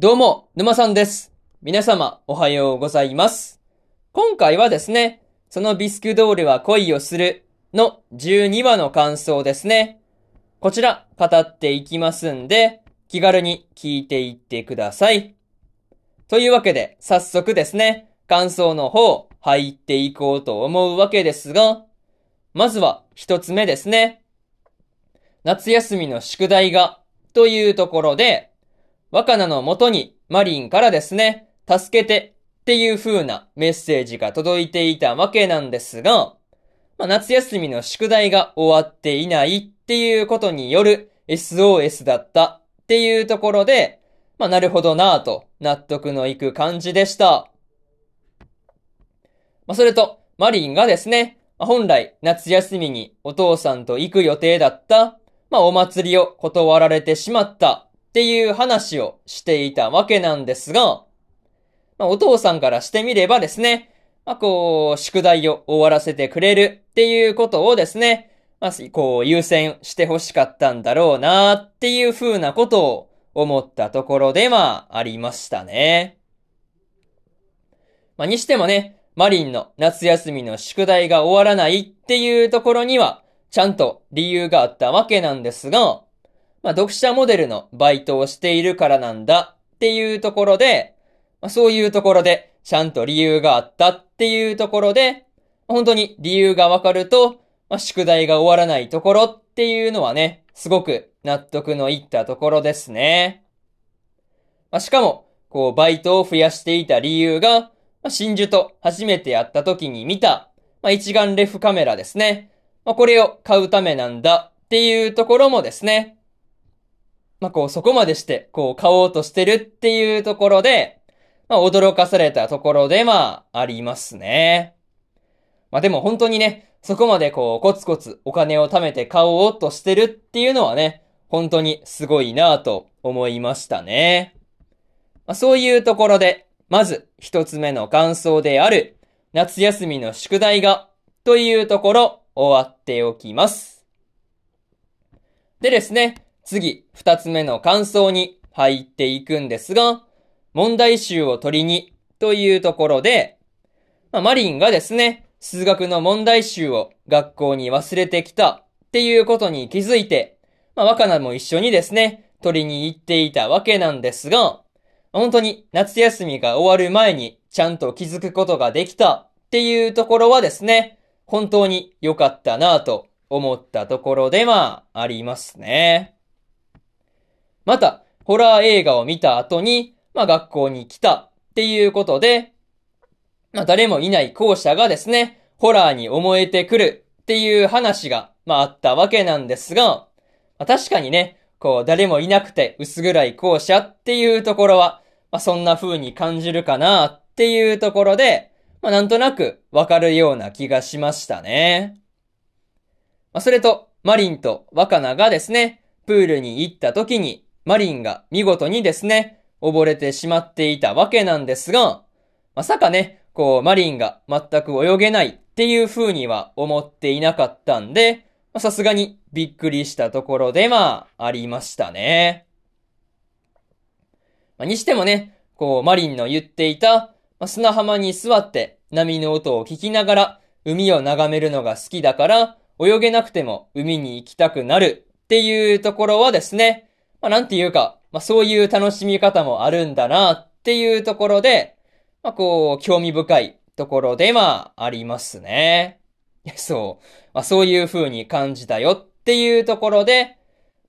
どうも、沼さんです。皆様、おはようございます。今回はですね、そのビスクドールは恋をするの12話の感想ですね。こちら、語っていきますんで、気軽に聞いていってください。というわけで、早速ですね、感想の方、入っていこうと思うわけですが、まずは一つ目ですね。夏休みの宿題が、というところで、若菜の元にマリンからですね、助けてっていう風なメッセージが届いていたわけなんですが、まあ、夏休みの宿題が終わっていないっていうことによる SOS だったっていうところで、まあ、なるほどなぁと納得のいく感じでした。まあ、それと、マリンがですね、ま本来夏休みにお父さんと行く予定だった、まあ、お祭りを断られてしまったっていう話をしていたわけなんですが、まあ、お父さんからしてみればですね、まあ、こう、宿題を終わらせてくれるっていうことをですね、まあ、こう、優先して欲しかったんだろうなっていう風なことを思ったところではありましたね。まあ、にしてもね、マリンの夏休みの宿題が終わらないっていうところには、ちゃんと理由があったわけなんですが、まあ、読者モデルのバイトをしているからなんだっていうところで、まあ、そういうところでちゃんと理由があったっていうところで、本当に理由がわかると、まあ、宿題が終わらないところっていうのはね、すごく納得のいったところですね。まあ、しかも、こう、バイトを増やしていた理由が、まあ、真珠と初めて会った時に見た、まあ、一眼レフカメラですね。まあ、これを買うためなんだっていうところもですね、まあ、こう、そこまでして、こう、買おうとしてるっていうところで、まあ、驚かされたところで、まあ、ありますね。まあ、でも本当にね、そこまでこう、コツコツお金を貯めて買おうとしてるっていうのはね、本当にすごいなぁと思いましたね。まあ、そういうところで、まず一つ目の感想である、夏休みの宿題が、というところ、終わっておきます。でですね、次、二つ目の感想に入っていくんですが、問題集を取りに、というところで、まあ、マリンがですね、数学の問題集を学校に忘れてきたっていうことに気づいて、まあ、若菜も一緒にですね、取りに行っていたわけなんですが、本当に夏休みが終わる前にちゃんと気づくことができたっていうところはですね、本当に良かったなぁと思ったところではありますね。また、ホラー映画を見た後に、まあ学校に来たっていうことで、まあ誰もいない校舎がですね、ホラーに思えてくるっていう話が、まああったわけなんですが、まあ、確かにね、こう誰もいなくて薄暗い校舎っていうところは、まあそんな風に感じるかなっていうところで、まあなんとなくわかるような気がしましたね。まあそれと、マリンと若菜がですね、プールに行った時に、マリンが見事にですね、溺れてしまっていたわけなんですが、まさかね、こう、マリンが全く泳げないっていう風には思っていなかったんで、さすがにびっくりしたところでまあ、りましたね。ま、にしてもね、こう、マリンの言っていた、ま、砂浜に座って波の音を聞きながら海を眺めるのが好きだから、泳げなくても海に行きたくなるっていうところはですね、まあ、なんていうか、まあ、そういう楽しみ方もあるんだなっていうところで、まあ、こう、興味深いところではありますね。そう。まあ、そういう風に感じたよっていうところで、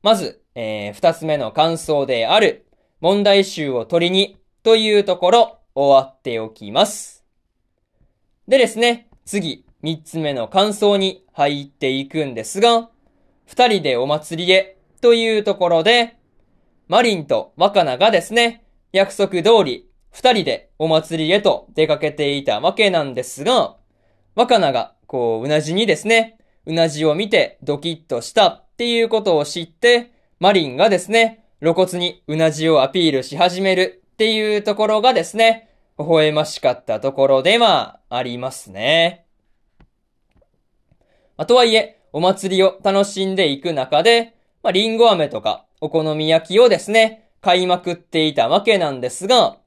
まず、えー、二つ目の感想である、問題集を取りに、というところ、終わっておきます。でですね、次、三つ目の感想に入っていくんですが、二人でお祭りへ、というところで、マリンと若菜がですね、約束通り、二人でお祭りへと出かけていたわけなんですが、若菜が、こう、うなじにですね、うなじを見てドキッとしたっていうことを知って、マリンがですね、露骨にうなじをアピールし始めるっていうところがですね、微笑ましかったところではありますね。まあ、とはいえ、お祭りを楽しんでいく中で、まあ、リンゴ飴とかお好み焼きをですね、買いまくっていたわけなんですが、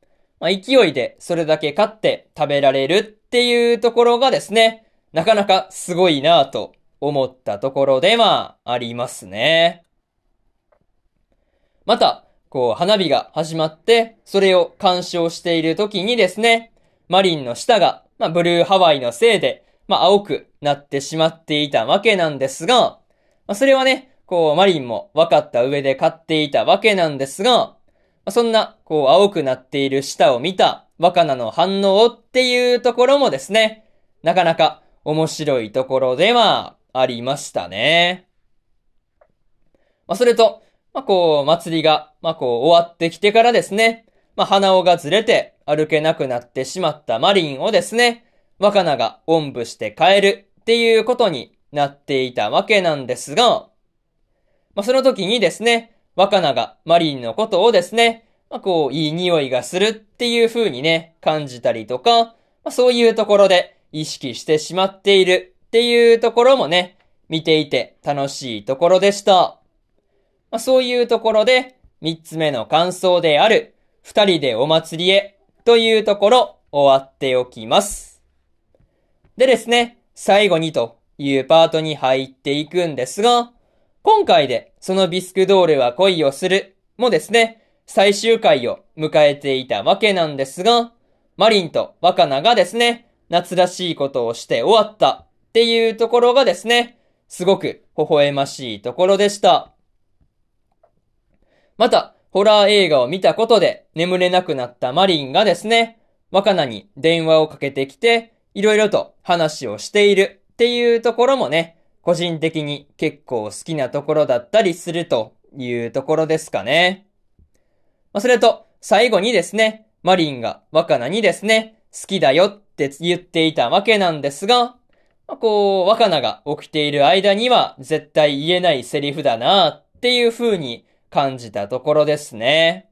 まあ、勢いでそれだけ買って食べられるっていうところがですね、なかなかすごいなぁと思ったところではありますね。また、こう、花火が始まって、それを鑑賞している時にですね、マリンの下が、まあ、ブルーハワイのせいで、まあ、青くなってしまっていたわけなんですが、まあ、それはね、こう、マリンも分かった上で買っていたわけなんですが、そんな、こう、青くなっている舌を見た若菜の反応っていうところもですね、なかなか面白いところではありましたね。まあ、それと、まあ、こう、祭りが、まあ、こう、終わってきてからですね、まあ、鼻緒がずれて歩けなくなってしまったマリンをですね、若菜がおんぶして帰るっていうことになっていたわけなんですが、まあ、その時にですね、若菜がマリンのことをですね、まあ、こう、いい匂いがするっていう風にね、感じたりとか、まあ、そういうところで意識してしまっているっていうところもね、見ていて楽しいところでした。まあ、そういうところで、三つ目の感想である、二人でお祭りへというところ、終わっておきます。でですね、最後にというパートに入っていくんですが、今回でそのビスクドールは恋をするもですね、最終回を迎えていたわけなんですが、マリンと若菜がですね、夏らしいことをして終わったっていうところがですね、すごく微笑ましいところでした。また、ホラー映画を見たことで眠れなくなったマリンがですね、若菜に電話をかけてきて、いろいろと話をしているっていうところもね、個人的に結構好きなところだったりするというところですかね。まあ、それと、最後にですね、マリンが若菜にですね、好きだよって言っていたわけなんですが、まあ、こう、若菜が起きている間には絶対言えないセリフだなっていう風に感じたところですね。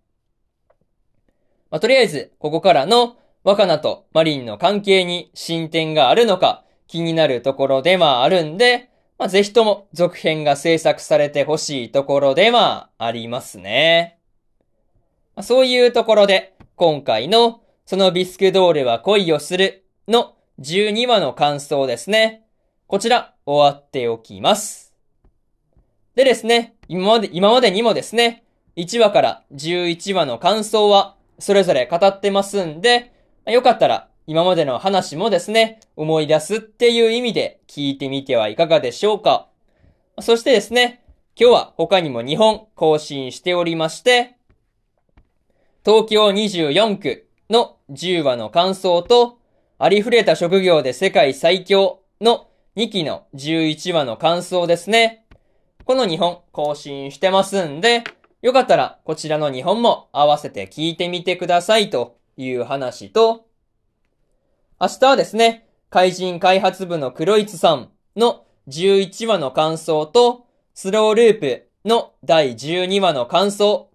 まあ、とりあえず、ここからの若菜とマリンの関係に進展があるのか気になるところではあるんで、まあ、ぜひとも続編が制作されてほしいところではありますね。まあ、そういうところで、今回のそのビスクドールは恋をするの12話の感想ですね。こちら終わっておきます。でですね、今まで、今までにもですね、1話から11話の感想は、それぞれ語ってますんで、よかったら、今までの話もですね、思い出すっていう意味で聞いてみてはいかがでしょうか。そしてですね、今日は他にも2本更新しておりまして、東京24区の10話の感想と、ありふれた職業で世界最強の2期の11話の感想ですね。この2本更新してますんで、よかったらこちらの2本も合わせて聞いてみてくださいという話と、明日はですね、怪人開発部の黒市さんの11話の感想と、スローループの第12話の感想、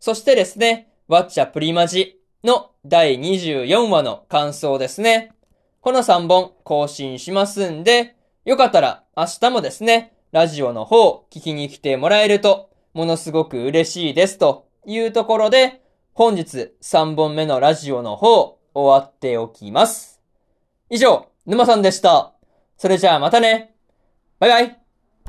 そしてですね、ワッチャプリマジの第24話の感想ですね。この3本更新しますんで、よかったら明日もですね、ラジオの方聞きに来てもらえると、ものすごく嬉しいですというところで、本日3本目のラジオの方終わっておきます。以上、沼さんでした。それじゃあまたね。バイバイ。